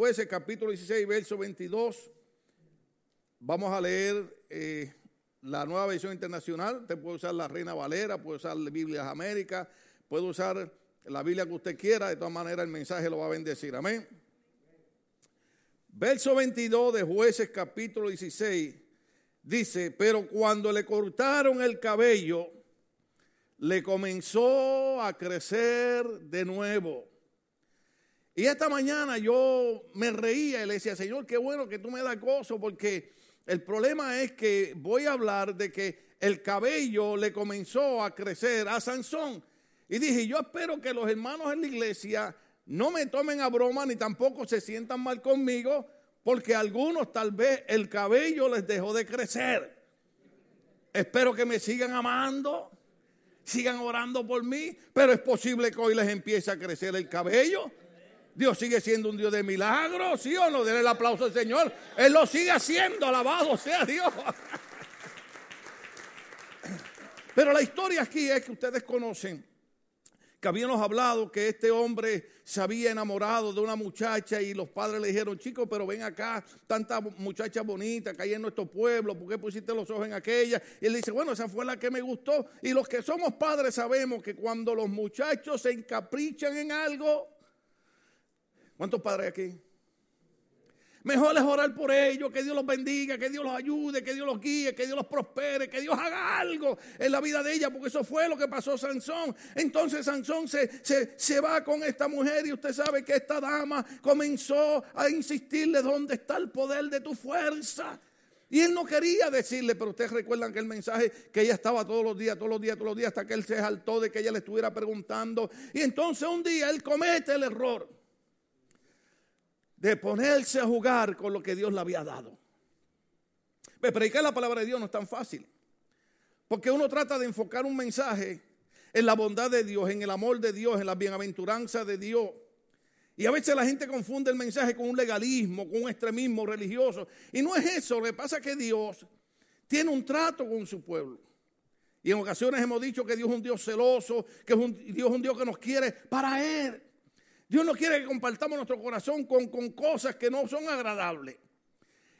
Jueces capítulo 16, verso 22. Vamos a leer eh, la nueva versión internacional. Usted puede usar la Reina Valera, puede usar la Biblia América, puede usar la Biblia que usted quiera. De todas maneras, el mensaje lo va a bendecir. Amén. Verso 22 de Jueces capítulo 16 dice, pero cuando le cortaron el cabello, le comenzó a crecer de nuevo. Y esta mañana yo me reía y le decía, Señor, qué bueno que tú me das gozo, porque el problema es que voy a hablar de que el cabello le comenzó a crecer a Sansón. Y dije, yo espero que los hermanos en la iglesia no me tomen a broma ni tampoco se sientan mal conmigo, porque algunos tal vez el cabello les dejó de crecer. Espero que me sigan amando, sigan orando por mí, pero es posible que hoy les empiece a crecer el cabello. Dios sigue siendo un Dios de milagros, ¿sí o no? Denle el aplauso al Señor. Él lo sigue haciendo, alabado sea Dios. Pero la historia aquí es que ustedes conocen que habíamos hablado que este hombre se había enamorado de una muchacha y los padres le dijeron, chicos, pero ven acá, tanta muchacha bonita que hay en nuestro pueblo, ¿por qué pusiste los ojos en aquella? Y él dice, bueno, esa fue la que me gustó. Y los que somos padres sabemos que cuando los muchachos se encaprichan en algo, ¿cuántos padres aquí? Mejor es orar por ellos, que Dios los bendiga, que Dios los ayude, que Dios los guíe, que Dios los prospere, que Dios haga algo en la vida de ella, porque eso fue lo que pasó Sansón. Entonces Sansón se, se, va con esta mujer y usted sabe que esta dama comenzó a insistirle dónde está el poder de tu fuerza. Y él no quería decirle, pero ustedes recuerdan que el mensaje que ella estaba todos los días, todos los días, todos los días, hasta que él se saltó de que ella le estuviera preguntando. Y entonces un día él comete el error de ponerse a jugar con lo que Dios le había dado. Pero predicar la palabra de Dios no es tan fácil. Porque uno trata de enfocar un mensaje en la bondad de Dios, en el amor de Dios, en la bienaventuranza de Dios. Y a veces la gente confunde el mensaje con un legalismo, con un extremismo religioso. Y no es eso, lo que pasa es que Dios tiene un trato con su pueblo. Y en ocasiones hemos dicho que Dios es un Dios celoso, que Dios es un Dios que nos quiere para Él. Dios no quiere que compartamos nuestro corazón con, con cosas que no son agradables.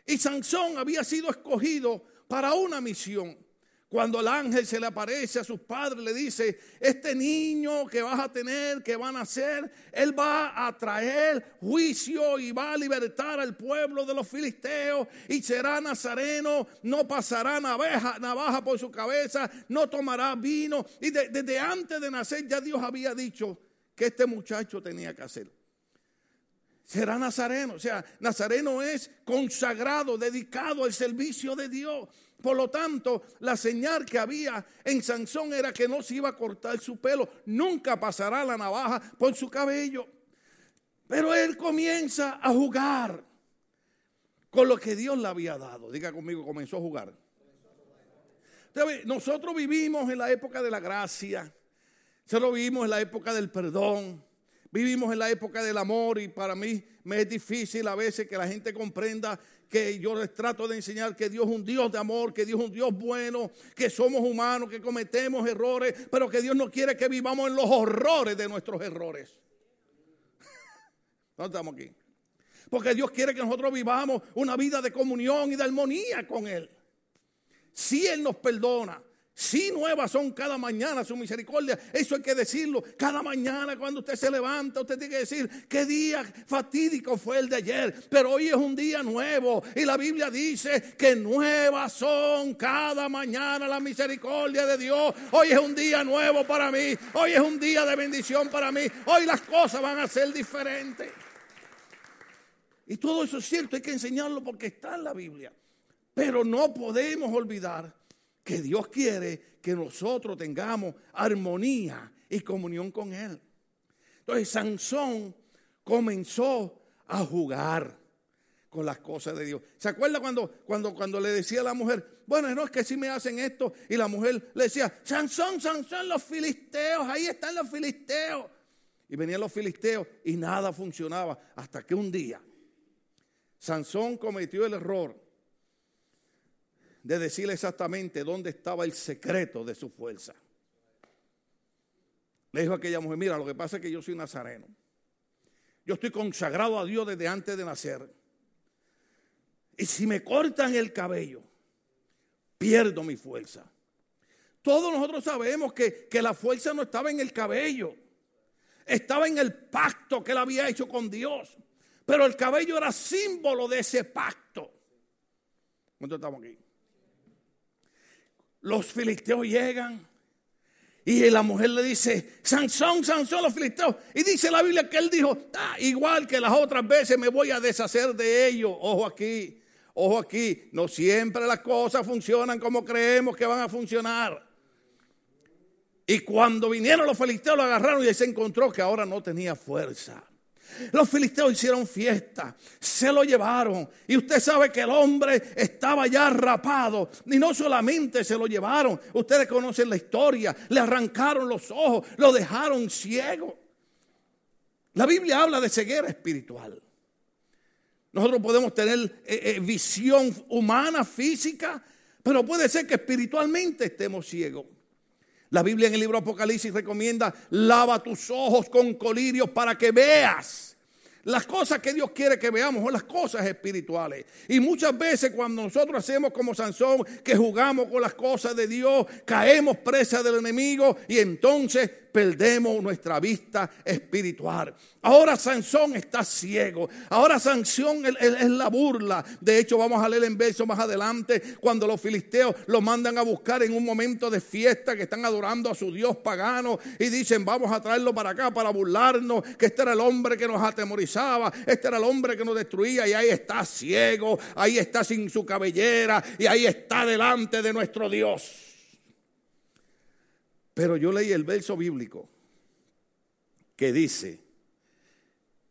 Y Sansón había sido escogido para una misión. Cuando el ángel se le aparece a sus padres, le dice, este niño que vas a tener, que van a hacer, él va a traer juicio y va a libertar al pueblo de los filisteos y será nazareno, no pasará navaja por su cabeza, no tomará vino. Y desde antes de nacer ya Dios había dicho, que este muchacho tenía que hacer. Será nazareno, o sea, nazareno es consagrado, dedicado al servicio de Dios. Por lo tanto, la señal que había en Sansón era que no se iba a cortar su pelo, nunca pasará la navaja por su cabello. Pero él comienza a jugar con lo que Dios le había dado. Diga conmigo, comenzó a jugar. Nosotros vivimos en la época de la gracia. Solo vivimos en la época del perdón. Vivimos en la época del amor y para mí me es difícil a veces que la gente comprenda que yo les trato de enseñar que Dios es un Dios de amor, que Dios es un Dios bueno, que somos humanos, que cometemos errores, pero que Dios no quiere que vivamos en los horrores de nuestros errores. ¿Dónde estamos aquí? Porque Dios quiere que nosotros vivamos una vida de comunión y de armonía con Él. Si Él nos perdona, si nuevas son cada mañana su misericordia. Eso hay que decirlo. Cada mañana cuando usted se levanta, usted tiene que decir qué día fatídico fue el de ayer. Pero hoy es un día nuevo. Y la Biblia dice que nuevas son cada mañana la misericordia de Dios. Hoy es un día nuevo para mí. Hoy es un día de bendición para mí. Hoy las cosas van a ser diferentes. Y todo eso es cierto, hay que enseñarlo porque está en la Biblia. Pero no podemos olvidar que Dios quiere que nosotros tengamos armonía y comunión con Él. Entonces Sansón comenzó a jugar con las cosas de Dios. ¿Se acuerda cuando, cuando, cuando le decía a la mujer, bueno, no es que si me hacen esto? Y la mujer le decía, Sansón, Sansón, los filisteos, ahí están los filisteos. Y venían los filisteos y nada funcionaba hasta que un día Sansón cometió el error de decirle exactamente dónde estaba el secreto de su fuerza. Le dijo a aquella mujer, mira, lo que pasa es que yo soy nazareno. Yo estoy consagrado a Dios desde antes de nacer. Y si me cortan el cabello, pierdo mi fuerza. Todos nosotros sabemos que, que la fuerza no estaba en el cabello, estaba en el pacto que él había hecho con Dios. Pero el cabello era símbolo de ese pacto. ¿Cuánto estamos aquí? Los filisteos llegan y la mujer le dice, Sansón, Sansón, los filisteos. Y dice la Biblia que él dijo, ah, igual que las otras veces me voy a deshacer de ellos. Ojo aquí, ojo aquí, no siempre las cosas funcionan como creemos que van a funcionar. Y cuando vinieron los filisteos lo agarraron y él se encontró que ahora no tenía fuerza. Los filisteos hicieron fiesta, se lo llevaron. Y usted sabe que el hombre estaba ya rapado. Y no solamente se lo llevaron, ustedes conocen la historia, le arrancaron los ojos, lo dejaron ciego. La Biblia habla de ceguera espiritual. Nosotros podemos tener eh, eh, visión humana, física, pero puede ser que espiritualmente estemos ciegos. La Biblia en el libro Apocalipsis recomienda, lava tus ojos con colirios para que veas. Las cosas que Dios quiere que veamos son las cosas espirituales. Y muchas veces cuando nosotros hacemos como Sansón, que jugamos con las cosas de Dios, caemos presa del enemigo y entonces perdemos nuestra vista espiritual. Ahora Sansón está ciego. Ahora Sansón es la burla. De hecho, vamos a leer en verso más adelante cuando los filisteos lo mandan a buscar en un momento de fiesta que están adorando a su Dios pagano y dicen, vamos a traerlo para acá para burlarnos, que este era el hombre que nos atemorizaba, este era el hombre que nos destruía y ahí está ciego, ahí está sin su cabellera y ahí está delante de nuestro Dios. Pero yo leí el verso bíblico que dice,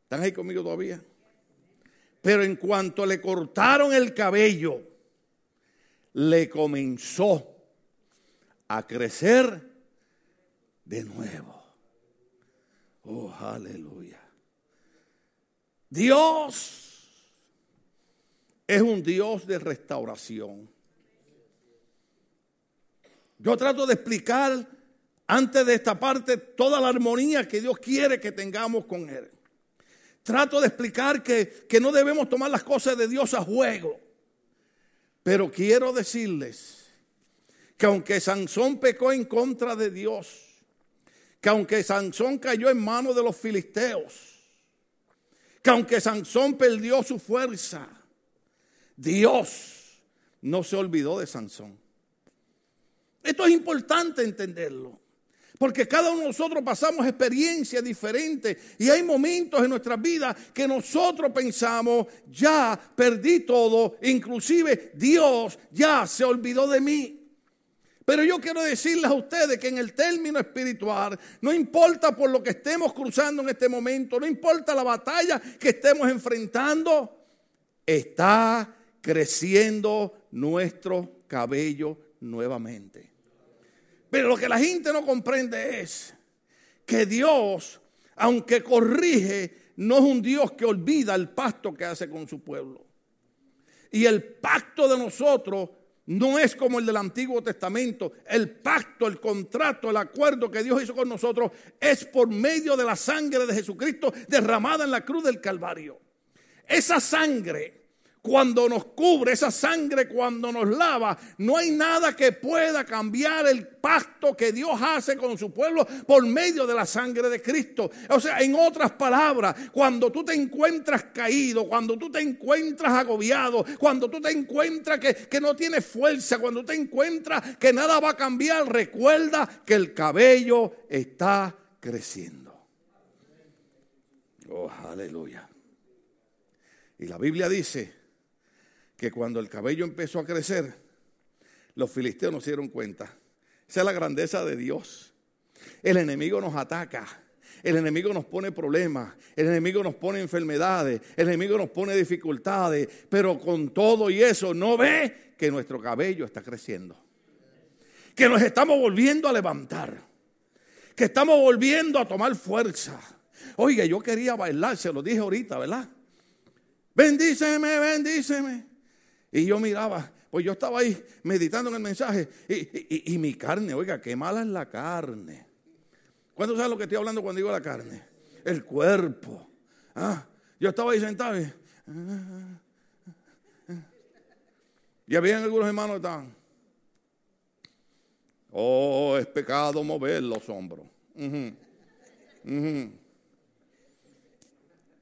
¿están ahí conmigo todavía? Pero en cuanto le cortaron el cabello, le comenzó a crecer de nuevo. Oh, aleluya. Dios es un Dios de restauración. Yo trato de explicar antes de esta parte toda la armonía que Dios quiere que tengamos con Él. Trato de explicar que, que no debemos tomar las cosas de Dios a juego. Pero quiero decirles que aunque Sansón pecó en contra de Dios, que aunque Sansón cayó en manos de los filisteos, que aunque Sansón perdió su fuerza, Dios no se olvidó de Sansón. Esto es importante entenderlo. Porque cada uno de nosotros pasamos experiencias diferentes y hay momentos en nuestras vidas que nosotros pensamos, ya perdí todo, inclusive Dios ya se olvidó de mí. Pero yo quiero decirles a ustedes que en el término espiritual, no importa por lo que estemos cruzando en este momento, no importa la batalla que estemos enfrentando, está creciendo nuestro cabello nuevamente. Pero lo que la gente no comprende es que Dios, aunque corrige, no es un Dios que olvida el pacto que hace con su pueblo. Y el pacto de nosotros no es como el del Antiguo Testamento. El pacto, el contrato, el acuerdo que Dios hizo con nosotros es por medio de la sangre de Jesucristo derramada en la cruz del Calvario. Esa sangre cuando nos cubre, esa sangre cuando nos lava, no hay nada que pueda cambiar el pacto que Dios hace con su pueblo por medio de la sangre de Cristo. O sea, en otras palabras, cuando tú te encuentras caído, cuando tú te encuentras agobiado, cuando tú te encuentras que, que no tienes fuerza, cuando te encuentras que nada va a cambiar, recuerda que el cabello está creciendo. Oh, aleluya. Y la Biblia dice que cuando el cabello empezó a crecer, los filisteos no se dieron cuenta. Esa es la grandeza de Dios. El enemigo nos ataca. El enemigo nos pone problemas, el enemigo nos pone enfermedades, el enemigo nos pone dificultades, pero con todo y eso no ve que nuestro cabello está creciendo, que nos estamos volviendo a levantar, que estamos volviendo a tomar fuerza. Oiga, yo quería bailar, se lo dije ahorita, ¿verdad? Bendíceme, bendíceme. Y yo miraba, pues yo estaba ahí meditando en el mensaje y, mi carne, oiga, qué mala es la carne. ¿Cuándo sabes lo que estoy hablando cuando digo la carne? El cuerpo. Ah, yo estaba ahí sentado y, y había algunos hermanos que estaban. Oh, es pecado mover los hombros.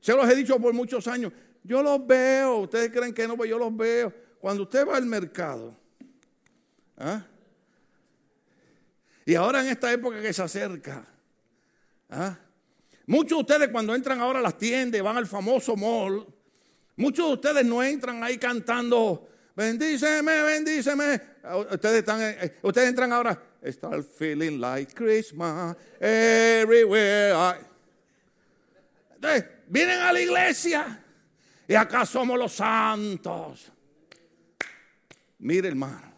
Se los he dicho por muchos años. Yo los veo. Ustedes creen que no, pero yo los veo. Cuando usted va al mercado. ¿ah? Y ahora en esta época que se acerca. ¿ah? Muchos de ustedes cuando entran ahora a las tiendas, van al famoso mall. Muchos de ustedes no entran ahí cantando bendíceme, bendíceme. Ustedes, están, eh, ustedes entran ahora, start feeling like Christmas everywhere. Entonces, vienen a la iglesia y acá somos los santos. Mire, hermano,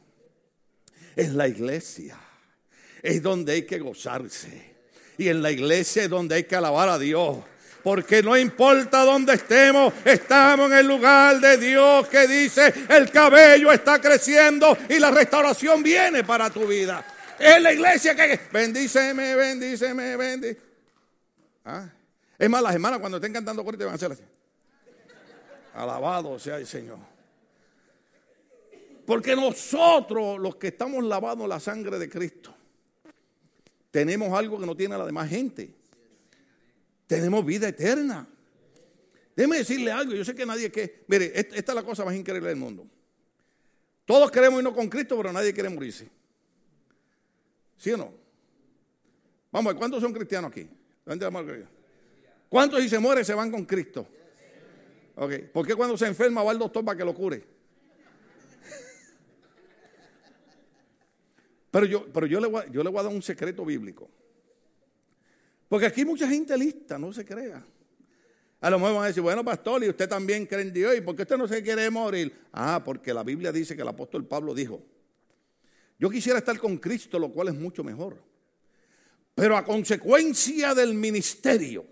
es la iglesia, es donde hay que gozarse. Y en la iglesia es donde hay que alabar a Dios. Porque no importa dónde estemos, estamos en el lugar de Dios que dice, el cabello está creciendo y la restauración viene para tu vida. Es la iglesia que bendíceme, bendíceme, bendíceme. ¿Ah? Es más, las hermanas cuando estén cantando corte van a hacer así. Alabado sea el Señor. Porque nosotros, los que estamos lavados la sangre de Cristo, tenemos algo que no tiene la demás gente tenemos vida eterna. Déjeme decirle algo, yo sé que nadie que, mire, esta es la cosa más increíble del mundo. Todos queremos irnos con Cristo, pero nadie quiere morirse. ¿Sí o no? Vamos, ¿cuántos son cristianos aquí? ¿Cuántos si se mueren se van con Cristo? Ok, ¿por qué cuando se enferma va al doctor para que lo cure? Pero yo, pero yo, le yo le voy a dar un secreto bíblico. Porque aquí mucha gente lista, no se crea. A lo mejor van a decir, bueno, pastor, y usted también cree en Dios, ¿y por qué usted no se quiere morir? Ah, porque la Biblia dice que el apóstol Pablo dijo, yo quisiera estar con Cristo, lo cual es mucho mejor. Pero a consecuencia del ministerio,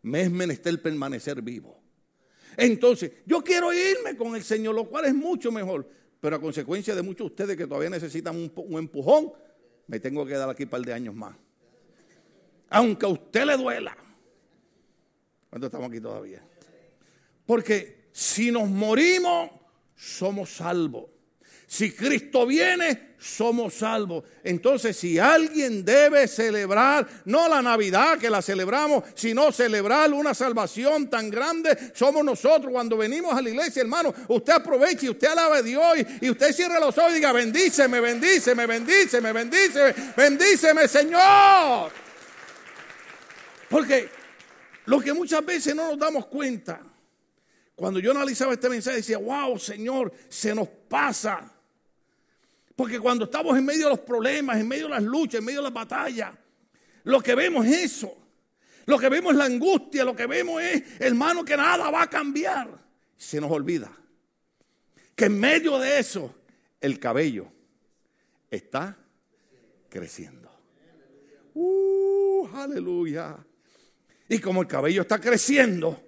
me es menester permanecer vivo. Entonces, yo quiero irme con el Señor, lo cual es mucho mejor. Pero a consecuencia de muchos de ustedes que todavía necesitan un, empujón, me tengo que quedar aquí un par de años más aunque a usted le duela. ¿Cuánto estamos aquí todavía? Porque si nos morimos, somos salvos. Si Cristo viene, somos salvos. Entonces, si alguien debe celebrar, no la Navidad que la celebramos, sino celebrar una salvación tan grande, somos nosotros. Cuando venimos a la iglesia, hermano, usted aproveche y usted alabe a Dios y, usted cierre los ojos y diga, bendíceme, bendíceme, bendíceme, bendíceme, bendíceme, Señor. Porque lo que muchas veces no nos damos cuenta, cuando yo analizaba este mensaje decía, wow, Señor, se nos pasa. Porque cuando estamos en medio de los problemas, en medio de las luchas, en medio de las batallas, lo que vemos es eso. Lo que vemos es la angustia, lo que vemos es, hermano, que nada va a cambiar. Se nos olvida que en medio de eso el cabello está creciendo. Uh, aleluya. Y como el cabello está creciendo,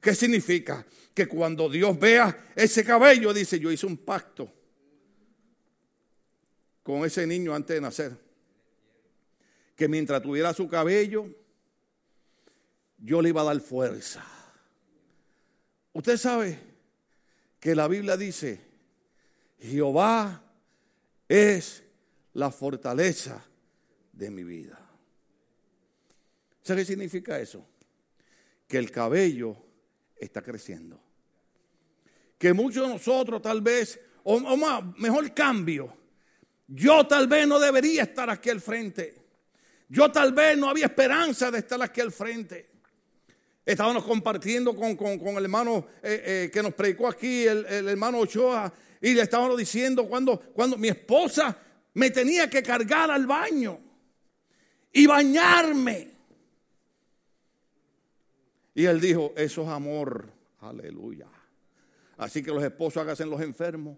¿qué significa? Que cuando Dios vea ese cabello, dice, yo hice un pacto con ese niño antes de nacer. Que mientras tuviera su cabello, yo le iba a dar fuerza. Usted sabe que la Biblia dice, Jehová es la fortaleza de mi vida. ¿Sabe qué significa eso? Que el cabello está creciendo. Que muchos de nosotros tal vez, o, más, mejor cambio, yo tal vez no debería estar aquí al frente. Yo tal vez no había esperanza de estar aquí al frente. Estábamos compartiendo con, el hermano eh, eh, que nos predicó aquí, el, hermano Ochoa, y le estábamos diciendo cuando, cuando mi esposa me tenía que cargar al baño y bañarme. Y él dijo, eso es amor. Aleluya. Así que los esposos háganse los enfermos.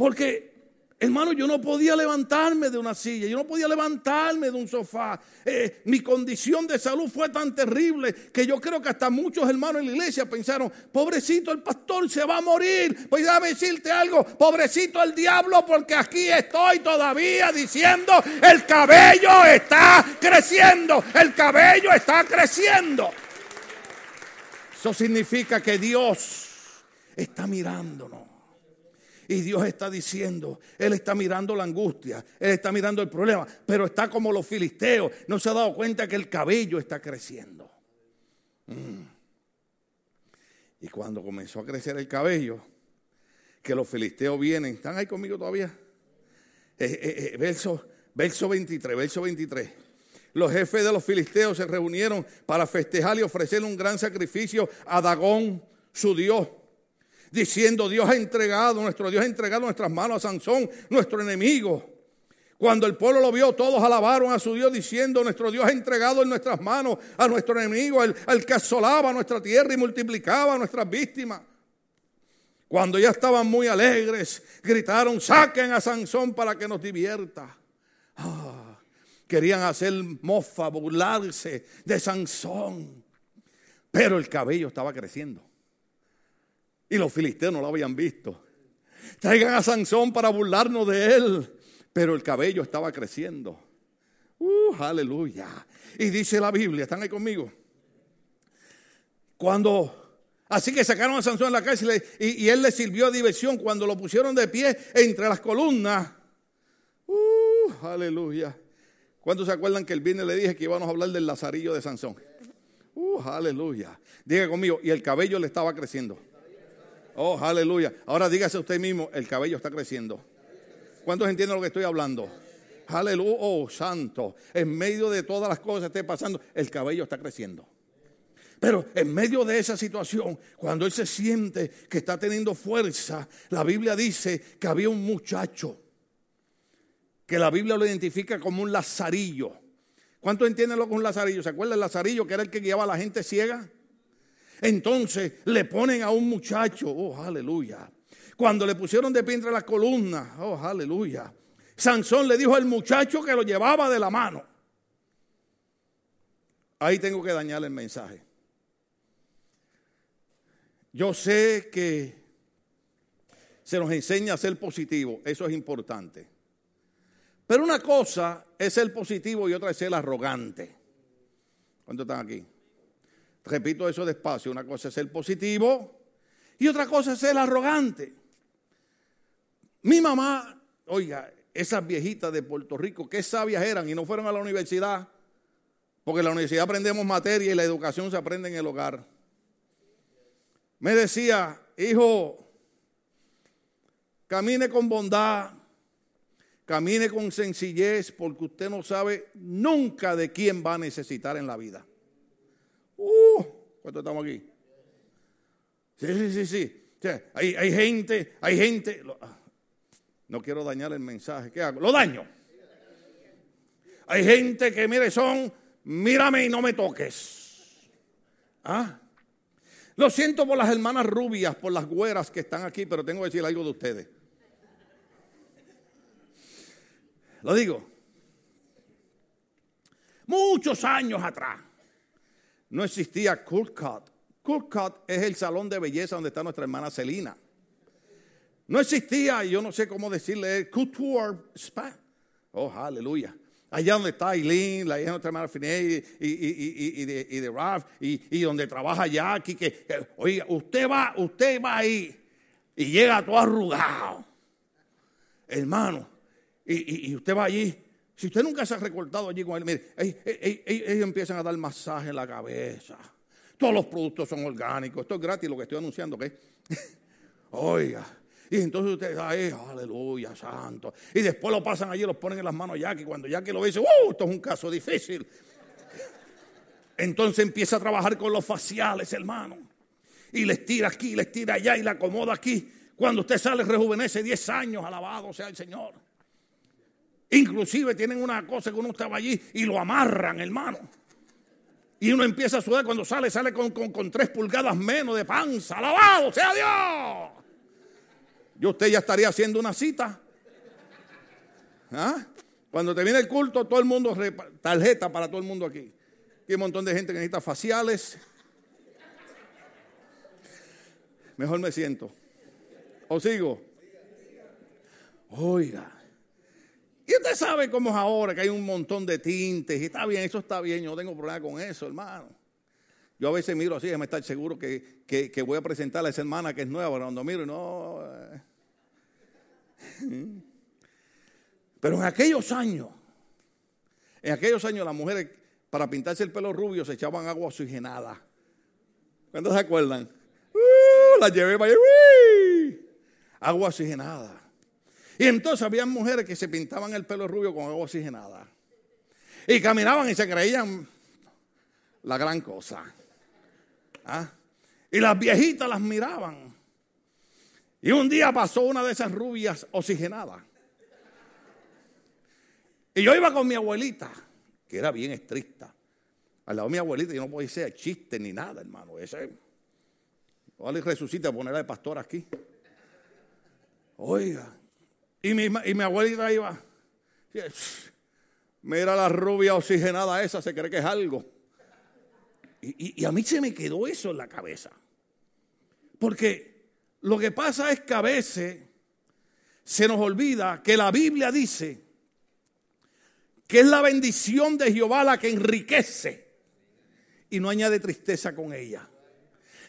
Porque Hermano, yo no podía levantarme de una silla, yo no podía levantarme de un sofá. Eh, mi condición de salud fue tan terrible que yo creo que hasta muchos hermanos en la iglesia pensaron, pobrecito el pastor se va a morir. Pues déjame decirte algo, pobrecito el diablo, porque aquí estoy todavía diciendo, el cabello está creciendo, el cabello está creciendo. Eso significa que Dios está mirándonos. Y Dios está diciendo, Él está mirando la angustia, Él está mirando el problema, pero está como los filisteos. No se ha dado cuenta que el cabello está creciendo. Mm. Y cuando comenzó a crecer el cabello, que los filisteos vienen, ¿están ahí conmigo todavía? Eh, eh, eh, verso, verso 23, verso 23. Los jefes de los filisteos se reunieron para festejar y ofrecer un gran sacrificio a Dagón, su Dios diciendo, Dios ha entregado, nuestro Dios ha entregado nuestras manos a Sansón, nuestro enemigo. Cuando el pueblo lo vio, todos alabaron a su Dios diciendo, nuestro Dios ha entregado en nuestras manos a nuestro enemigo, al, que asolaba nuestra tierra y multiplicaba nuestras víctimas. Cuando ya estaban muy alegres, gritaron, saquen a Sansón para que nos divierta. Ah, querían hacer mofa, burlarse de Sansón. Pero el cabello estaba creciendo. Y los filisteos no lo habían visto. Traigan a Sansón para burlarnos de él. Pero el cabello estaba creciendo. Uh, aleluya. Y dice la Biblia, ¿están ahí conmigo? Cuando, así que sacaron a Sansón en la cárcel y, él le sirvió a diversión cuando lo pusieron de pie entre las columnas. Uh, aleluya. ¿Cuántos se acuerdan que el viernes le dije que íbamos a hablar del lazarillo de Sansón? Uh, aleluya. Diga conmigo, y el cabello le estaba creciendo. Oh, aleluya. Ahora dígase usted mismo, el cabello está creciendo. ¿Cuántos entienden lo que estoy hablando? Aleluya, oh santo. En medio de todas las cosas que esté pasando, el cabello está creciendo. Pero en medio de esa situación, cuando él se siente que está teniendo fuerza, la Biblia dice que había un muchacho que la Biblia lo identifica como un lazarillo. ¿Cuántos entienden lo que es un lazarillo? ¿Se acuerdan del lazarillo que era el que guiaba a la gente ciega? Entonces le ponen a un muchacho, oh, aleluya. Cuando le pusieron de pie entre las columnas, oh, aleluya. Sansón le dijo al muchacho que lo llevaba de la mano. Ahí tengo que dañar el mensaje. Yo sé que se nos enseña a ser positivo, eso es importante. Pero una cosa es ser positivo y otra es ser arrogante. ¿Cuántos están aquí? Repito eso despacio. Una cosa es el positivo y otra cosa es el arrogante. Mi mamá, oiga, esas viejitas de Puerto Rico, qué sabias eran y no fueron a la universidad. Porque en la universidad aprendemos materia y la educación se aprende en el hogar. Me decía, hijo, camine con bondad, camine con sencillez, porque usted no sabe nunca de quién va a necesitar en la vida. ¿Cuántos estamos aquí? Sí, sí, sí, sí. hay, hay gente, hay gente. No quiero dañar el mensaje. ¿Qué hago? Lo daño. Hay gente que, mire, son, mírame y no me toques. ¿Ah? Lo siento por las hermanas rubias, por las güeras que están aquí, pero tengo que decir algo de ustedes. Lo digo. Muchos años atrás, no existía Cool Cut. Cool Cut es el salón de belleza donde está nuestra hermana Celina. No existía, yo no sé cómo decirle, Couture Spa. Oh, aleluya. Allá donde está Eileen, la hija de nuestra hermana Finet y, y, y, de, y Ralph, y, donde trabaja Jackie, oiga, usted va, usted va ahí y llega todo arrugado. Hermano, y, usted va allí si usted nunca se ha recortado allí con él, mire, ellos, empiezan a dar masaje en la cabeza. Todos los productos son orgánicos. Esto es gratis lo que estoy anunciando, ¿ok? Oiga. Y entonces usted, ay, aleluya, santo. Y después lo pasan allí los ponen en las manos a Jackie. Cuando Jackie lo ve, dice, ¡uh! Esto es un caso difícil. Entonces empieza a trabajar con los faciales, hermano. Y les tira aquí, les tira allá y la acomoda aquí. Cuando usted sale, rejuvenece 10 años, alabado sea el Señor. Inclusive tienen una cosa que uno estaba allí y lo amarran, hermano. Y uno empieza a sudar cuando sale, sale con, tres pulgadas menos de panza. Alabado sea Dios. Yo usted ya estaría haciendo una cita. ¿Ah? Cuando te viene el culto, todo el mundo, tarjeta para todo el mundo aquí. Hay un montón de gente que necesita faciales. Mejor me siento. ¿O sigo? Oiga. Y usted sabe cómo es ahora, que hay un montón de tintes. Y está bien, eso está bien. Yo no tengo problema con eso, hermano. Yo a veces miro así, déjame estar seguro que, que, voy a presentar a esa hermana que es nueva. Cuando miro, no. Eh. Pero en aquellos años, en aquellos años las mujeres para pintarse el pelo rubio se echaban agua oxigenada. ¿Cuántos se acuerdan? Uh, la llevé para allá. Agua oxigenada. Y entonces había mujeres que se pintaban el pelo rubio con agua oxigenada. Y caminaban y se creían la gran cosa. ¿Ah? Y las viejitas las miraban. Y un día pasó una de esas rubias oxigenadas. Y yo iba con mi abuelita, que era bien estricta. Al lado de mi abuelita, yo no podía decir chiste ni nada, hermano. Ese. Ojalá resucite a ponerla de pastor aquí. Oiga. Y mi, y mi abuelita iba. Mira la rubia oxigenada esa, se cree que es algo. Y, y, a mí se me quedó eso en la cabeza. Porque lo que pasa es que a veces se nos olvida que la Biblia dice que es la bendición de Jehová la que enriquece y no añade tristeza con ella.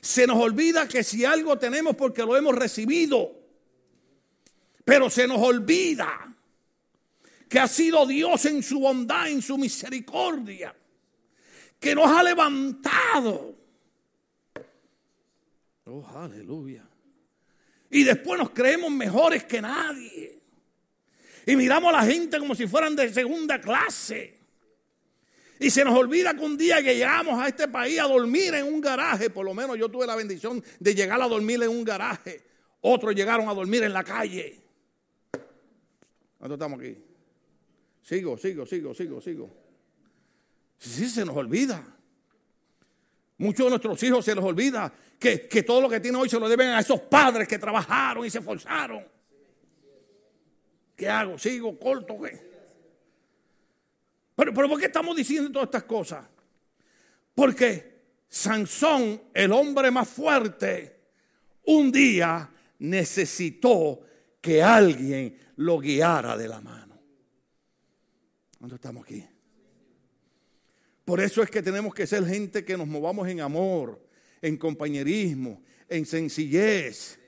Se nos olvida que si algo tenemos porque lo hemos recibido, pero se nos olvida que ha sido Dios en su bondad, en su misericordia, que nos ha levantado. Oh, aleluya. Y después nos creemos mejores que nadie. Y miramos a la gente como si fueran de segunda clase. Y se nos olvida que un día que llegamos a este país a dormir en un garaje, por lo menos yo tuve la bendición de llegar a dormir en un garaje. Otros llegaron a dormir en la calle. ¿Cuántos estamos aquí? Sigo, sigo, sigo, sigo, sigo. Sí, se nos olvida. Muchos de nuestros hijos se les olvida que, que todo lo que tienen hoy se lo deben a esos padres que trabajaron y se esforzaron. ¿Qué hago? ¿Sigo? ¿Corto? ¿Qué? Pero, pero ¿por qué estamos diciendo todas estas cosas? Porque Sansón, el hombre más fuerte, un día necesitó que alguien lo guiara de la mano. ¿Dónde estamos aquí? Por eso es que tenemos que ser gente que nos movamos en amor, en compañerismo, en sencillez,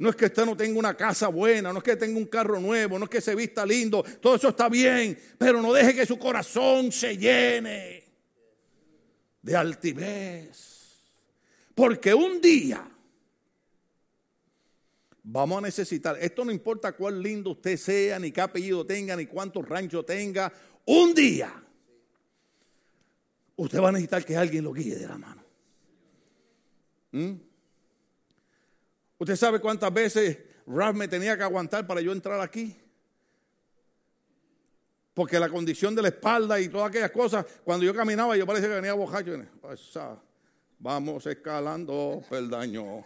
no es que usted no tenga una casa buena, no es que tenga un carro nuevo, no es que se vista lindo, todo eso está bien, pero no deje que su corazón se llene de altivez. Porque un día vamos a necesitar, esto no importa cuán lindo usted sea, ni qué apellido tenga, ni cuántos ranchos tenga, un día usted va a necesitar que alguien lo guíe de la mano. ¿Mm? ¿Usted sabe cuántas veces Ralph me tenía que aguantar para yo entrar aquí? Porque la condición de la espalda y todas aquellas cosas, cuando yo caminaba, yo parecía que venía bojacho. Vamos escalando peldaño.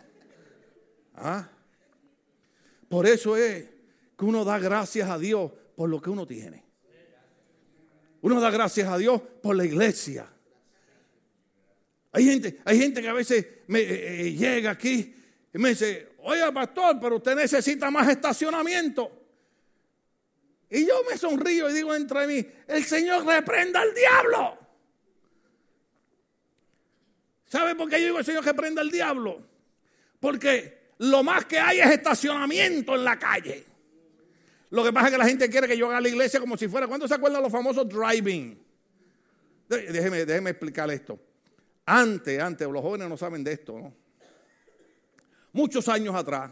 ¿Ah? Por eso es que uno da gracias a Dios por lo que uno tiene. Uno da gracias a Dios por la iglesia. Hay gente, hay gente que a veces me, eh, eh, llega aquí y me dice, oye pastor, pero usted necesita más estacionamiento. Y yo me sonrío y digo entre mí, el Señor reprenda al diablo. ¿Sabe por qué yo digo el Señor reprenda al diablo? Porque lo más que hay es estacionamiento en la calle. Lo que pasa es que la gente quiere que yo haga la iglesia como si fuera. ¿Cuándo se acuerdan los famosos driving? Déjeme, déjeme explicar esto. Antes, antes, los jóvenes no saben de esto, ¿no? muchos años atrás,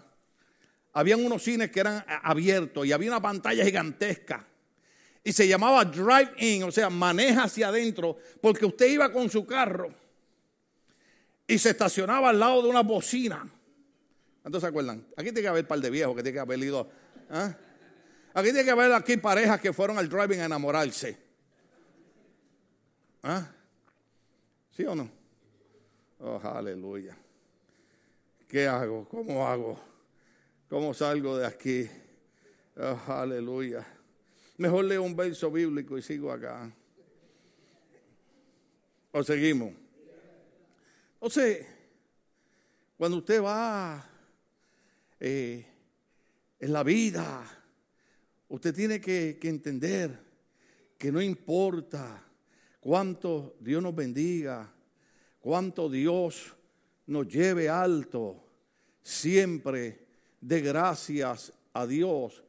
habían unos cines que eran abiertos y había una pantalla gigantesca. Y se llamaba drive-in, o sea, maneja hacia adentro, porque usted iba con su carro y se estacionaba al lado de una bocina. ¿Cuántos se acuerdan? Aquí tiene que haber par de viejos que tiene que haber ido. ¿ah? Aquí tiene que haber aquí parejas que fueron al driving a enamorarse. ¿Ah? ¿Sí o no? Oh, aleluya. ¿Qué hago? ¿Cómo hago? ¿Cómo salgo de aquí? Oh, aleluya. Mejor leo un verso bíblico y sigo acá. O seguimos. Entonces, cuando usted va eh, en la vida, usted tiene que, entender que no importa cuánto Dios nos bendiga, cuánto Dios nos lleve alto, siempre de gracias a Dios,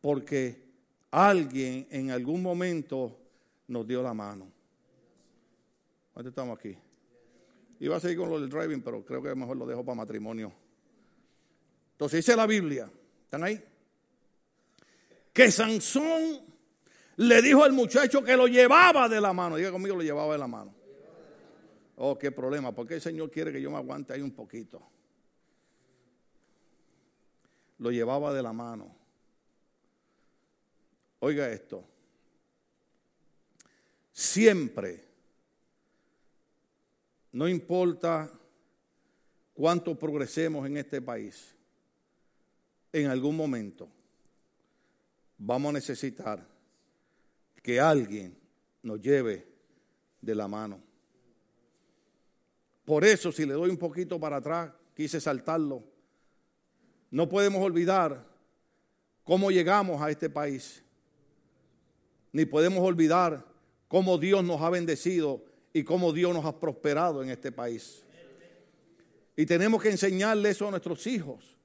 porque alguien en algún momento nos dio la mano. ¿Dónde estamos aquí? Iba a seguir con lo del driving, pero creo que mejor lo dejo para matrimonio. Entonces dice la Biblia, ¿están ahí? Que Sansón le dijo al muchacho que lo llevaba de la mano. Diga conmigo, lo llevaba de la mano. Oh, qué problema, porque el Señor quiere que yo me aguante ahí un poquito. Lo llevaba de la mano. Oiga esto. Siempre, no importa cuánto progresemos en este país, en algún momento vamos a necesitar que alguien nos lleve de la mano. Por eso, si le doy un poquito para atrás, quise saltarlo, no podemos olvidar cómo llegamos a este país, ni podemos olvidar cómo Dios nos ha bendecido y cómo Dios nos ha prosperado en este país. Y tenemos que enseñarle eso a nuestros hijos.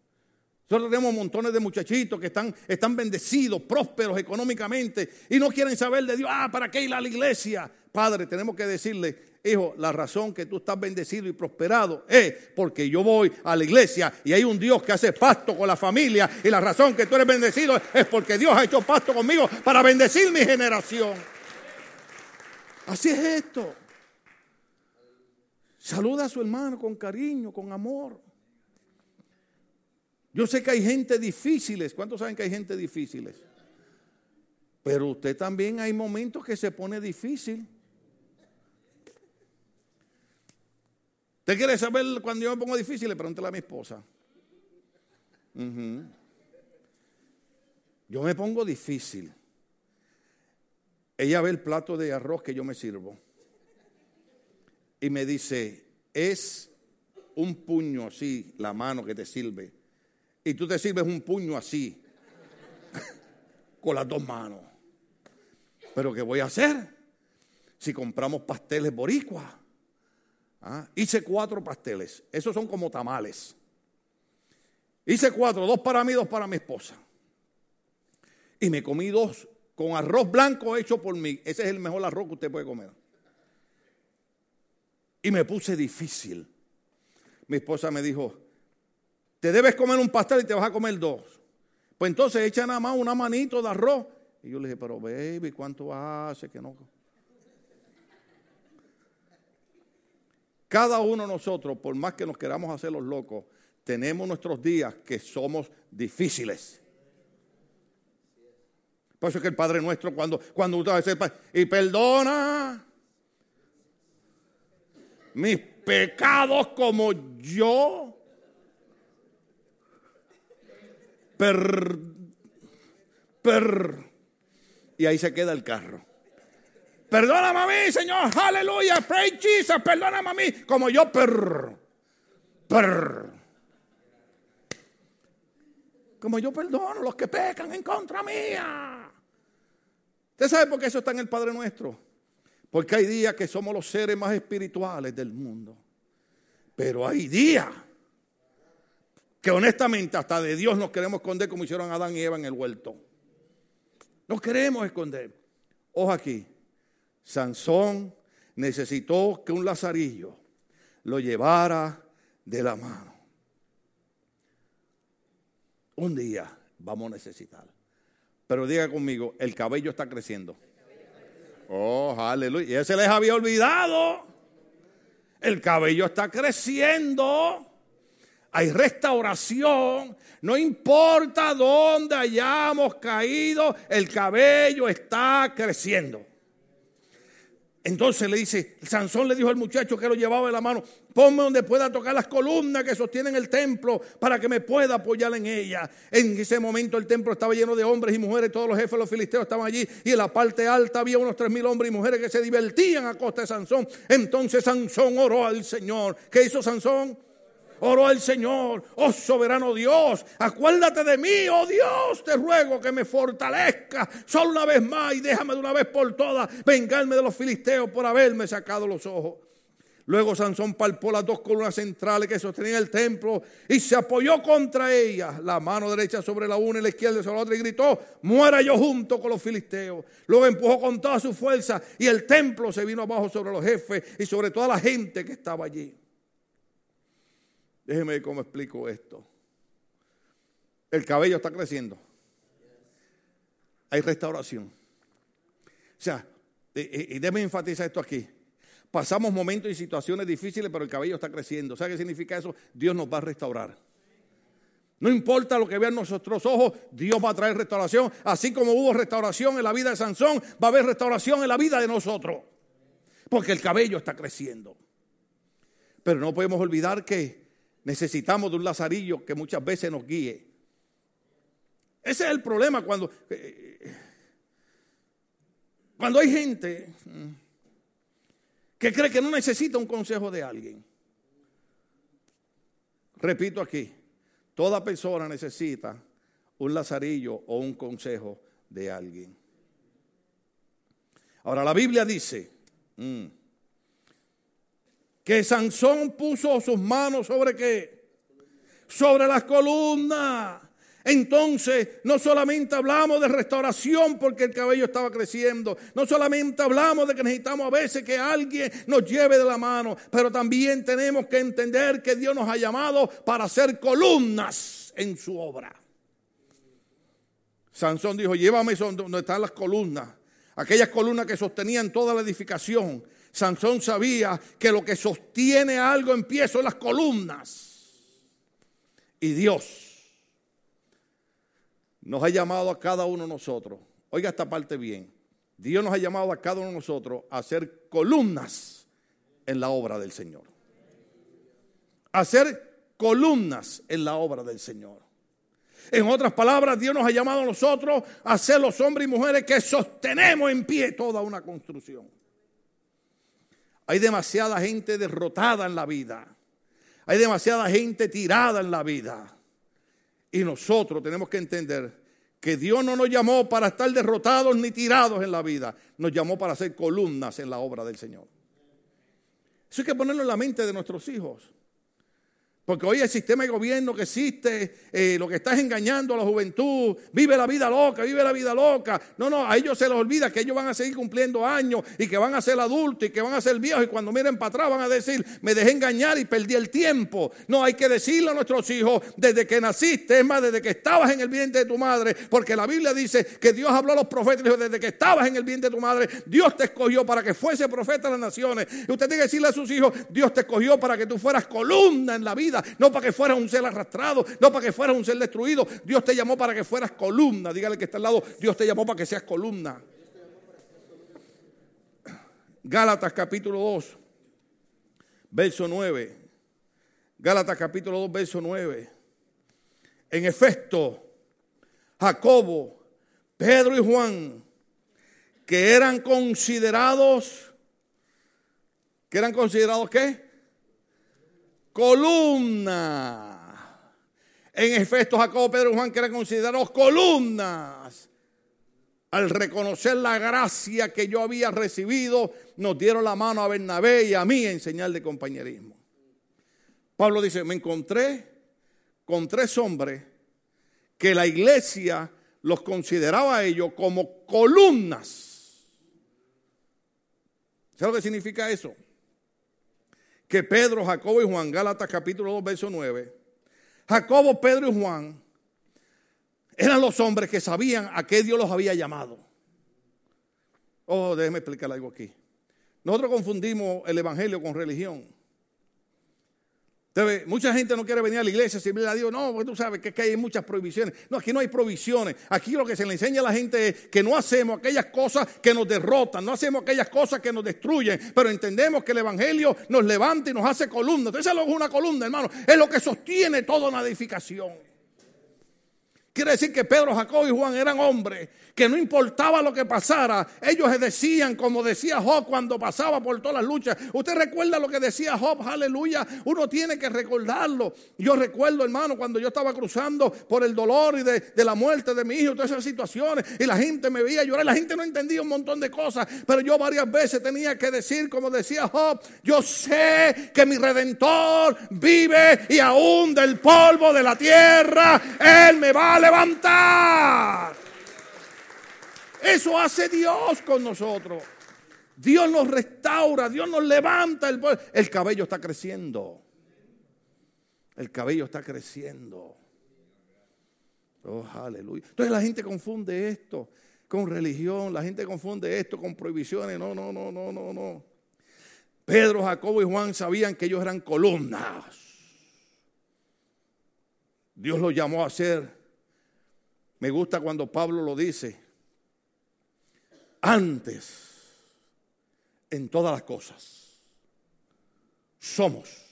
Nosotros tenemos montones de muchachitos que están, están bendecidos, prósperos económicamente y no quieren saber de Dios. Ah, ¿para qué ir a la iglesia? Padre, tenemos que decirle, hijo, la razón que tú estás bendecido y prosperado es porque yo voy a la iglesia y hay un Dios que hace pacto con la familia y la razón que tú eres bendecido es porque Dios ha hecho pacto conmigo para bendecir mi generación. Así es esto. Saluda a su hermano con cariño, con amor. Yo sé que hay gente difíciles. ¿Cuántos saben que hay gente difíciles? Pero usted también hay momentos que se pone difícil. ¿Usted quiere saber cuando yo me pongo difícil? Le pregúntale a mi esposa. Yo me pongo difícil. Ella ve el plato de arroz que yo me sirvo y me dice, es un puño así, la mano que te sirve y tú te sirves un puño así, con las dos manos. Pero ¿qué voy a hacer? Si compramos pasteles boricua. ¿Ah? Hice cuatro pasteles. Esos son como tamales. Hice cuatro, dos para mí, dos para mi esposa. Y me comí dos con arroz blanco hecho por mí. Ese es el mejor arroz que usted puede comer. Y me puse difícil. Mi esposa me dijo, te debes comer un pastel y te vas a comer dos. Pues entonces echa nada más una manito de arroz. Y yo le dije, pero baby, ¿cuánto hace que no? Cada uno de nosotros, por más que nos queramos hacer los locos, tenemos nuestros días que somos difíciles. Por eso es que el Padre Nuestro, cuando, cuando usted a y perdona mis pecados como yo per, per, y ahí se queda el carro. Perdóname a mí, Señor, aleluya, pray Jesus, perdóname a mí, como yo per, per. Como yo perdono los que pecan en contra mía. ¿Usted sabe por qué eso está en el Padre Nuestro? Porque hay días que somos los seres más espirituales del mundo. Pero hay días que honestamente hasta de Dios nos queremos esconder como hicieron Adán y Eva en el huerto. Nos queremos esconder. Ojo aquí, Sansón necesitó que un lazarillo lo llevara de la mano. Un día vamos a necesitar. Pero diga conmigo, el cabello está creciendo. Oh, aleluya. Y ese les había olvidado. El cabello está creciendo hay restauración, no importa dónde hayamos caído, el cabello está creciendo. Entonces le dice, Sansón le dijo al muchacho que lo llevaba de la mano, ponme donde pueda tocar las columnas que sostienen el templo para que me pueda apoyar en ella. En ese momento el templo estaba lleno de hombres y mujeres, todos los jefes de los filisteos estaban allí y en la parte alta había unos tres mil hombres y mujeres que se divertían a costa de Sansón. Entonces Sansón oró al Señor. ¿Qué hizo Sansón? Oró al Señor, oh soberano Dios, acuérdate de mí, oh Dios, te ruego que me fortalezca solo una vez más y déjame de una vez por todas vengarme de los filisteos por haberme sacado los ojos. Luego Sansón palpó las dos columnas centrales que sostenían el templo y se apoyó contra ellas, la mano derecha sobre la una y la izquierda sobre la otra y gritó, muera yo junto con los filisteos. Luego empujó con toda su fuerza y el templo se vino abajo sobre los jefes y sobre toda la gente que estaba allí. Déjeme ver cómo explico esto. El cabello está creciendo. Hay restauración. O sea, y déjeme enfatizar esto aquí. Pasamos momentos y situaciones difíciles, pero el cabello está creciendo. ¿Sabe qué significa eso? Dios nos va a restaurar. No importa lo que vean nuestros ojos, Dios va a traer restauración. Así como hubo restauración en la vida de Sansón, va a haber restauración en la vida de nosotros. Porque el cabello está creciendo. Pero no podemos olvidar que necesitamos de un lazarillo que muchas veces nos guíe. Ese es el problema cuando, eh, cuando hay gente mm, que cree que no necesita un consejo de alguien. Repito aquí, toda persona necesita un lazarillo o un consejo de alguien. Ahora la Biblia dice, mm, que Sansón puso sus manos sobre qué? Sobre las columnas. Entonces, no solamente hablamos de restauración porque el cabello estaba creciendo, no solamente hablamos de que necesitamos a veces que alguien nos lleve de la mano, pero también tenemos que entender que Dios nos ha llamado para hacer columnas en su obra. Sansón dijo, llévame donde están las columnas, aquellas columnas que sostenían toda la edificación. Sansón sabía que lo que sostiene algo en pie son las columnas. Y Dios nos ha llamado a cada uno de nosotros. Oiga esta parte bien. Dios nos ha llamado a cada uno de nosotros a hacer columnas en la obra del Señor. A hacer columnas en la obra del Señor. En otras palabras, Dios nos ha llamado a nosotros a ser los hombres y mujeres que sostenemos en pie toda una construcción. Hay demasiada gente derrotada en la vida. Hay demasiada gente tirada en la vida. Y nosotros tenemos que entender que Dios no nos llamó para estar derrotados ni tirados en la vida. Nos llamó para hacer columnas en la obra del Señor. Eso hay que ponerlo en la mente de nuestros hijos. Porque hoy el sistema de gobierno que existe, eh, lo que está es engañando a la juventud, vive la vida loca, vive la vida loca. No, no, a ellos se les olvida que ellos van a seguir cumpliendo años y que van a ser adultos y que van a ser viejos y cuando miren para atrás van a decir, me dejé engañar y perdí el tiempo. No, hay que decirle a nuestros hijos, desde que naciste, es más, desde que estabas en el vientre de tu madre, porque la Biblia dice que Dios habló a los profetas y dijo, desde que estabas en el vientre de tu madre, Dios te escogió para que fuese profeta de las naciones. Y usted tiene que decirle a sus hijos, Dios te escogió para que tú fueras columna en la vida no para que fueras un ser arrastrado, no para que fueras un ser destruido. Dios te llamó para que fueras columna. Dígale que está al lado, Dios te llamó para que seas columna. Gálatas capítulo 2, verso 9. Gálatas capítulo 2, verso 9. En efecto, Jacobo, Pedro y Juan, que eran considerados, que eran considerados qué? Columna. En efecto, Jacobo, Pedro y Juan, que eran considerados columnas, al reconocer la gracia que yo había recibido, nos dieron la mano a Bernabé y a mí en señal de compañerismo. Pablo dice, me encontré con tres hombres que la iglesia los consideraba a ellos como columnas. ¿Sabes lo que significa eso? Que Pedro, Jacobo y Juan, Gálatas capítulo 2, verso 9, Jacobo, Pedro y Juan eran los hombres que sabían a qué Dios los había llamado. Oh, déjeme explicar algo aquí. Nosotros confundimos el Evangelio con religión. Mucha gente no quiere venir a la iglesia, si a Dios, no, porque tú sabes que, hay muchas prohibiciones. No, aquí no hay prohibiciones. Aquí lo que se le enseña a la gente es que no hacemos aquellas cosas que nos derrotan, no hacemos aquellas cosas que nos destruyen, pero entendemos que el Evangelio nos levanta y nos hace columna. Entonces, eso es una columna, hermano, es lo que sostiene toda una edificación. Quiere decir que Pedro, Jacob y Juan eran hombres que no importaba lo que pasara, ellos decían, como decía Job cuando pasaba por todas las luchas. Usted recuerda lo que decía Job, aleluya. Uno tiene que recordarlo. Yo recuerdo, hermano, cuando yo estaba cruzando por el dolor y de, la muerte de mi hijo, todas esas situaciones, y la gente me veía llorar. La gente no entendía un montón de cosas, pero yo varias veces tenía que decir, como decía Job, yo sé que mi redentor vive y aún del polvo de la tierra, Él me va a levantar. Eso hace Dios con nosotros. Dios nos restaura, Dios nos levanta. El, el cabello está creciendo. El cabello está creciendo. Oh, aleluya. Entonces la gente confunde esto con religión, la gente confunde esto con prohibiciones. No, no, no, no, no, no. Pedro, Jacobo y Juan sabían que ellos eran columnas. Dios los llamó a ser. Me gusta cuando Pablo lo dice antes en todas las cosas. Somos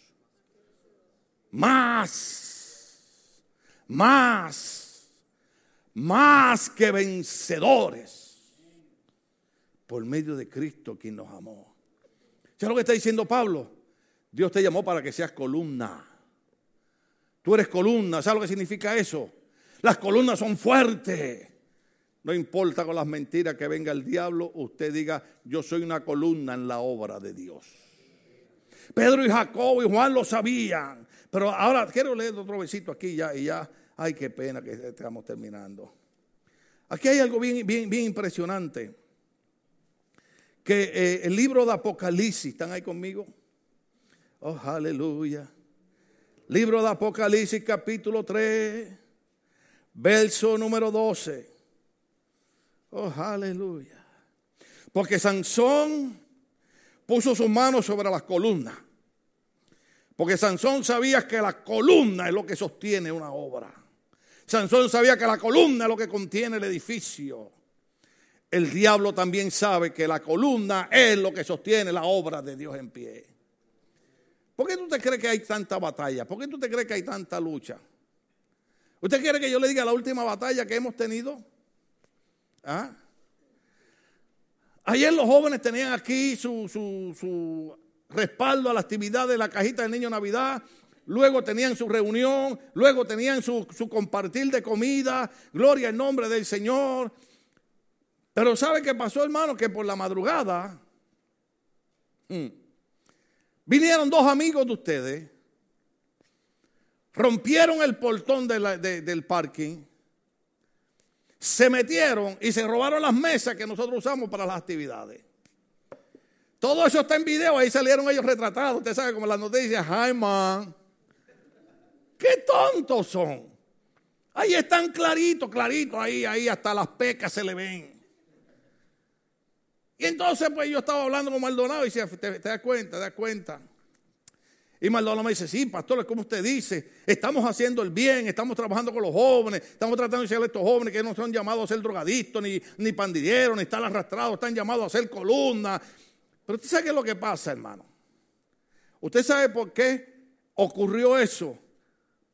más, más, más que vencedores por medio de Cristo quien nos amó. ¿Sabes lo que está diciendo Pablo? Dios te llamó para que seas columna. Tú eres columna. ¿Sabes lo que significa eso? Las columnas son fuertes. No importa con las mentiras que venga el diablo, usted diga, yo soy una columna en la obra de Dios. Pedro y Jacob y Juan lo sabían. Pero ahora quiero leer otro besito aquí ya y ya. Ay, qué pena que estamos terminando. Aquí hay algo bien, bien, bien impresionante. Que eh, el libro de Apocalipsis, ¿están ahí conmigo? Oh, aleluya. Libro de Apocalipsis capítulo 3, verso número 12. Oh, aleluya. Porque Sansón puso sus manos sobre las columnas. Porque Sansón sabía que la columna es lo que sostiene una obra. Sansón sabía que la columna es lo que contiene el edificio. El diablo también sabe que la columna es lo que sostiene la obra de Dios en pie. ¿Por qué tú te crees que hay tanta batalla? ¿Por qué tú te crees que hay tanta lucha? ¿Usted quiere que yo le diga la última batalla que hemos tenido? ¿Ah? Ayer los jóvenes tenían aquí su, respaldo a la actividad de la cajita del niño Navidad. Luego tenían su reunión, luego tenían su, compartir de comida, gloria en nombre del Señor. Pero ¿sabe qué pasó, hermano? Que por la madrugada mm, vinieron dos amigos de ustedes, rompieron el portón del parking se metieron y se robaron las mesas que nosotros usamos para las actividades. Todo eso está en video, ahí salieron ellos retratados. Usted sabe como las noticias, hi man. Qué tontos son. Ahí están claritos, claritos, ahí, ahí hasta las pecas se le ven. Y entonces pues yo estaba hablando con Maldonado y decía, te das cuenta, te das cuenta. Y Maldonado me dice, sí, pastor, como usted dice, estamos haciendo el bien, estamos trabajando con los jóvenes, estamos tratando de a estos jóvenes que no son llamados a ser drogadictos, ni, ni pandilleros, ni estar arrastrados, están llamados a ser columnas. Pero usted sabe qué es lo que pasa, hermano. Usted sabe por qué ocurrió eso.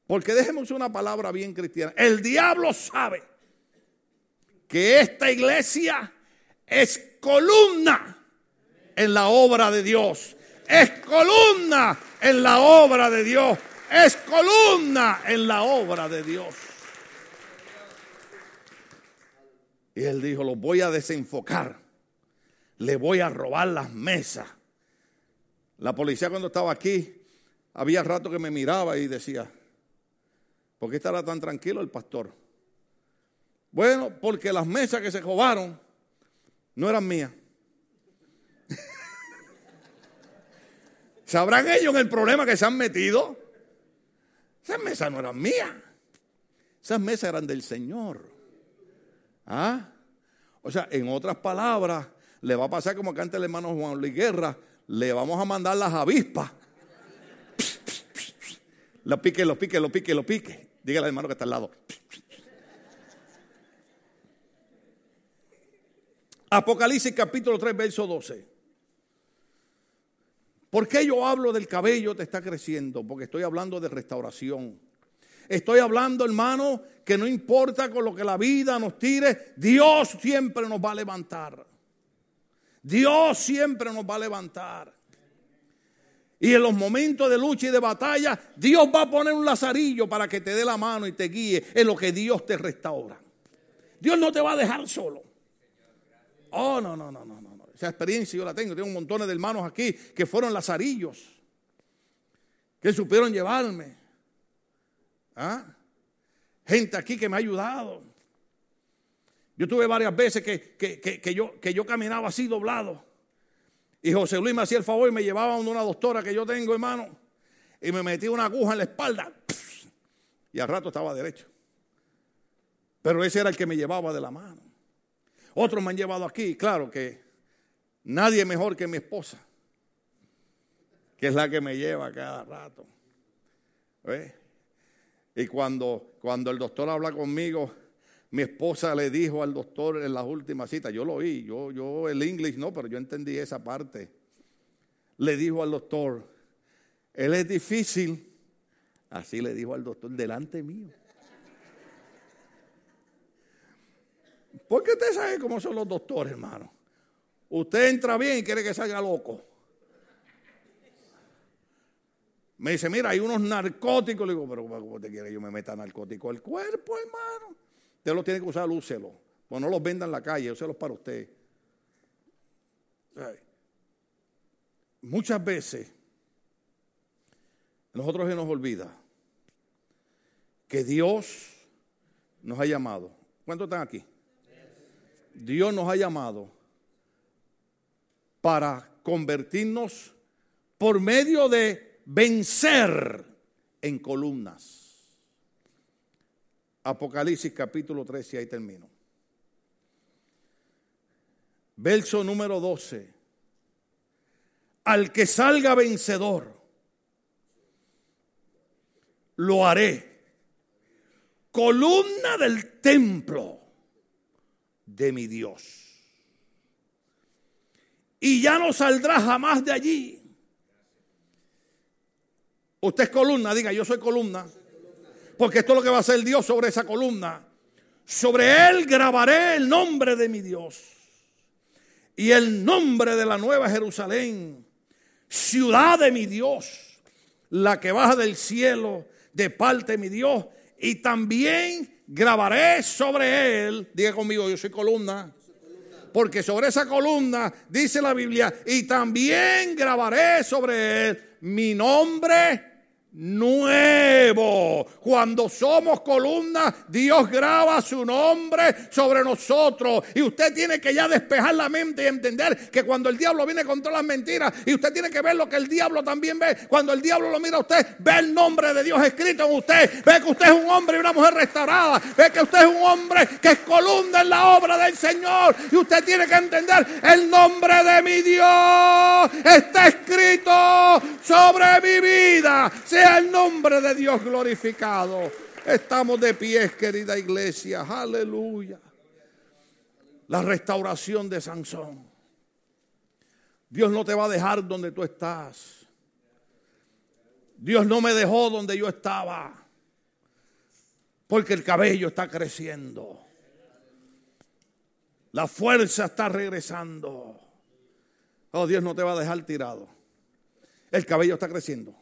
Porque déjeme una palabra bien cristiana. El diablo sabe que esta iglesia es columna en la obra de Dios es columna en la obra de Dios. Es columna en la obra de Dios. Y él dijo, los voy a desenfocar. Le voy a robar las mesas. La policía cuando estaba aquí, había rato que me miraba y decía, ¿por qué estará tan tranquilo el pastor? Bueno, porque las mesas que se robaron no eran mías. ¿Sabrán ellos el problema que se han metido? Esas mesas no eran mías. Esas mesas eran del Señor. ¿Ah? O sea, en otras palabras, le va a pasar como canta el hermano Juan Luis Guerra, le vamos a mandar las avispas. Lo pique, lo pique, lo pique, lo pique. Dígale al hermano que está al lado. Apocalipsis capítulo 3, verso 12. ¿Por qué yo hablo del cabello te está creciendo? Porque estoy hablando de restauración. Estoy hablando, hermano, que no importa con lo que la vida nos tire, Dios siempre nos va a levantar. Dios siempre nos va a levantar. Y en los momentos de lucha y de batalla, Dios va a poner un lazarillo para que te dé la mano y te guíe en lo que Dios te restaura. Dios no te va a dejar solo. Oh, no, no, no, no. Esa experiencia yo la tengo. Tengo un montón de hermanos aquí que fueron lazarillos, que supieron llevarme. ¿Ah? Gente aquí que me ha ayudado. Yo tuve varias veces que, yo, que yo caminaba así doblado. Y José Luis me hacía el favor y me llevaba a una doctora que yo tengo, hermano. Y me metía una aguja en la espalda. Y al rato estaba derecho. Pero ese era el que me llevaba de la mano. Otros me han llevado aquí. Claro que nadie mejor que mi esposa. Que es la que me lleva cada rato. Y cuando, cuando el doctor habla conmigo, mi esposa le dijo al doctor en la última cita, yo lo oí, yo, yo el inglés no, pero yo entendí esa parte. Le dijo al doctor, él es difícil. Así le dijo al doctor, delante mío. Porque usted sabe cómo son los doctores, hermano. Usted entra bien y quiere que salga loco. Me dice, mira, hay unos narcóticos. Le digo, pero ¿cómo te quiere yo me meta narcótico al cuerpo, hermano? Usted los tiene que usar, úselo. Pues no los venda en la calle, úselos para usted. Muchas veces nosotros se nos olvida que Dios nos ha llamado. ¿Cuántos están aquí? Dios nos ha llamado para convertirnos por medio de vencer en columnas. Apocalipsis capítulo 13, ahí termino. Verso número 12. Al que salga vencedor, lo haré columna del templo de mi Dios. Y ya no saldrá jamás de allí. Usted es columna, diga, yo soy columna. Porque esto es lo que va a hacer Dios sobre esa columna. Sobre él grabaré el nombre de mi Dios. Y el nombre de la nueva Jerusalén. Ciudad de mi Dios. La que baja del cielo de parte de mi Dios. Y también grabaré sobre él. Diga conmigo, yo soy columna porque sobre esa columna dice la Biblia, y también grabaré sobre él mi nombre nuevo. Cuando somos columna, Dios graba su nombre sobre nosotros. Y usted tiene que ya despejar la mente y entender que cuando el diablo viene contra las mentiras, y usted tiene que ver lo que el diablo también ve, cuando el diablo lo mira a usted, ve el nombre de Dios escrito en usted, ve que usted es un hombre y una mujer restaurada, ve que usted es un hombre que es columna en la obra del Señor. Y usted tiene que entender el nombre de mi Dios está escrito sobre mi vida el nombre de Dios glorificado. Estamos de pies, querida iglesia. Aleluya. La restauración de Sansón. Dios no te va a dejar donde tú estás. Dios no me dejó donde yo estaba. Porque el cabello está creciendo. La fuerza está regresando. Oh, Dios no te va a dejar tirado. El cabello está creciendo.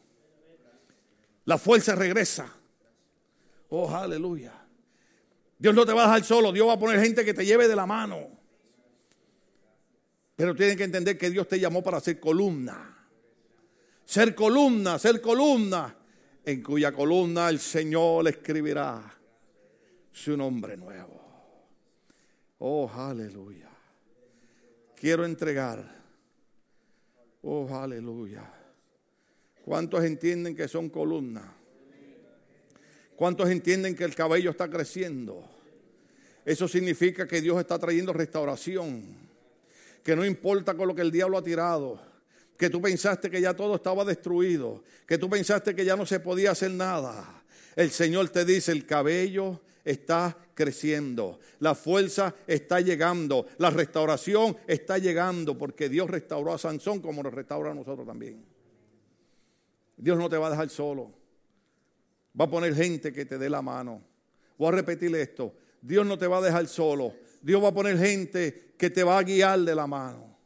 La fuerza regresa. Oh, aleluya. Dios no te va a dejar solo. Dios va a poner gente que te lleve de la mano. Pero tienen que entender que Dios te llamó para ser columna. Ser columna, ser columna. En cuya columna el Señor escribirá su nombre nuevo. Oh, aleluya. Quiero entregar. Oh, aleluya ¿Cuántos entienden que son columnas? ¿Cuántos entienden que el cabello está creciendo? Eso significa que Dios está trayendo restauración. Que no importa con lo que el diablo ha tirado. que tú pensaste que ya todo estaba destruido, que tú pensaste que ya no se podía hacer nada. El Señor te dice, el cabello está creciendo, la fuerza está llegando, la restauración está llegando, porque Dios restauró a Sansón como nos restaura a nosotros también. Dios no te va a dejar solo. Va a poner gente que te dé la mano. Voy a repetirle esto. Dios no te va a dejar solo. Dios va a poner gente que te va a guiar de la mano.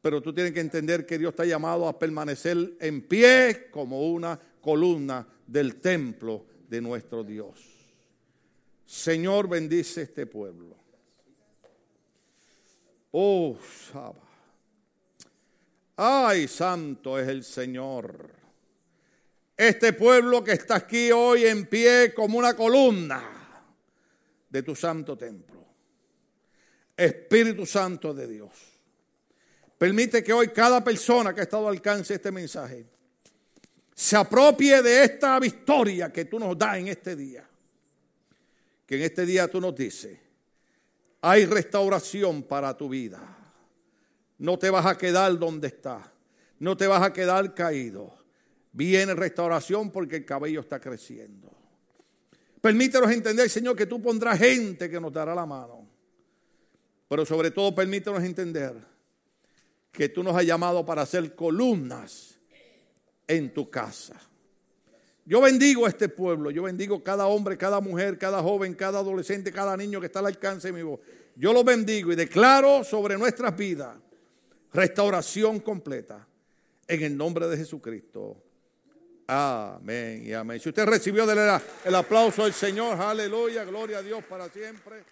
Pero tú tienes que entender que Dios está llamado a permanecer en pie como una columna del templo de nuestro Dios. Señor, bendice este pueblo. Oh, Saba. Ay, santo es el Señor. Este pueblo que está aquí hoy en pie como una columna de tu santo templo. Espíritu Santo de Dios. Permite que hoy cada persona que ha estado al alcance este mensaje se apropie de esta victoria que tú nos das en este día. Que en este día tú nos dices, hay restauración para tu vida. No te vas a quedar donde estás. No te vas a quedar caído. Viene restauración porque el cabello está creciendo. Permítenos entender, Señor, que tú pondrás gente que nos dará la mano. Pero sobre todo permítenos entender que tú nos has llamado para hacer columnas en tu casa. Yo bendigo a este pueblo, yo bendigo cada hombre, cada mujer, cada joven, cada adolescente, cada niño que está al alcance de mi voz. Yo lo bendigo y declaro sobre nuestras vidas restauración completa en el nombre de Jesucristo. Amén y amén. Si usted recibió el aplauso del Señor, aleluya, gloria a Dios para siempre.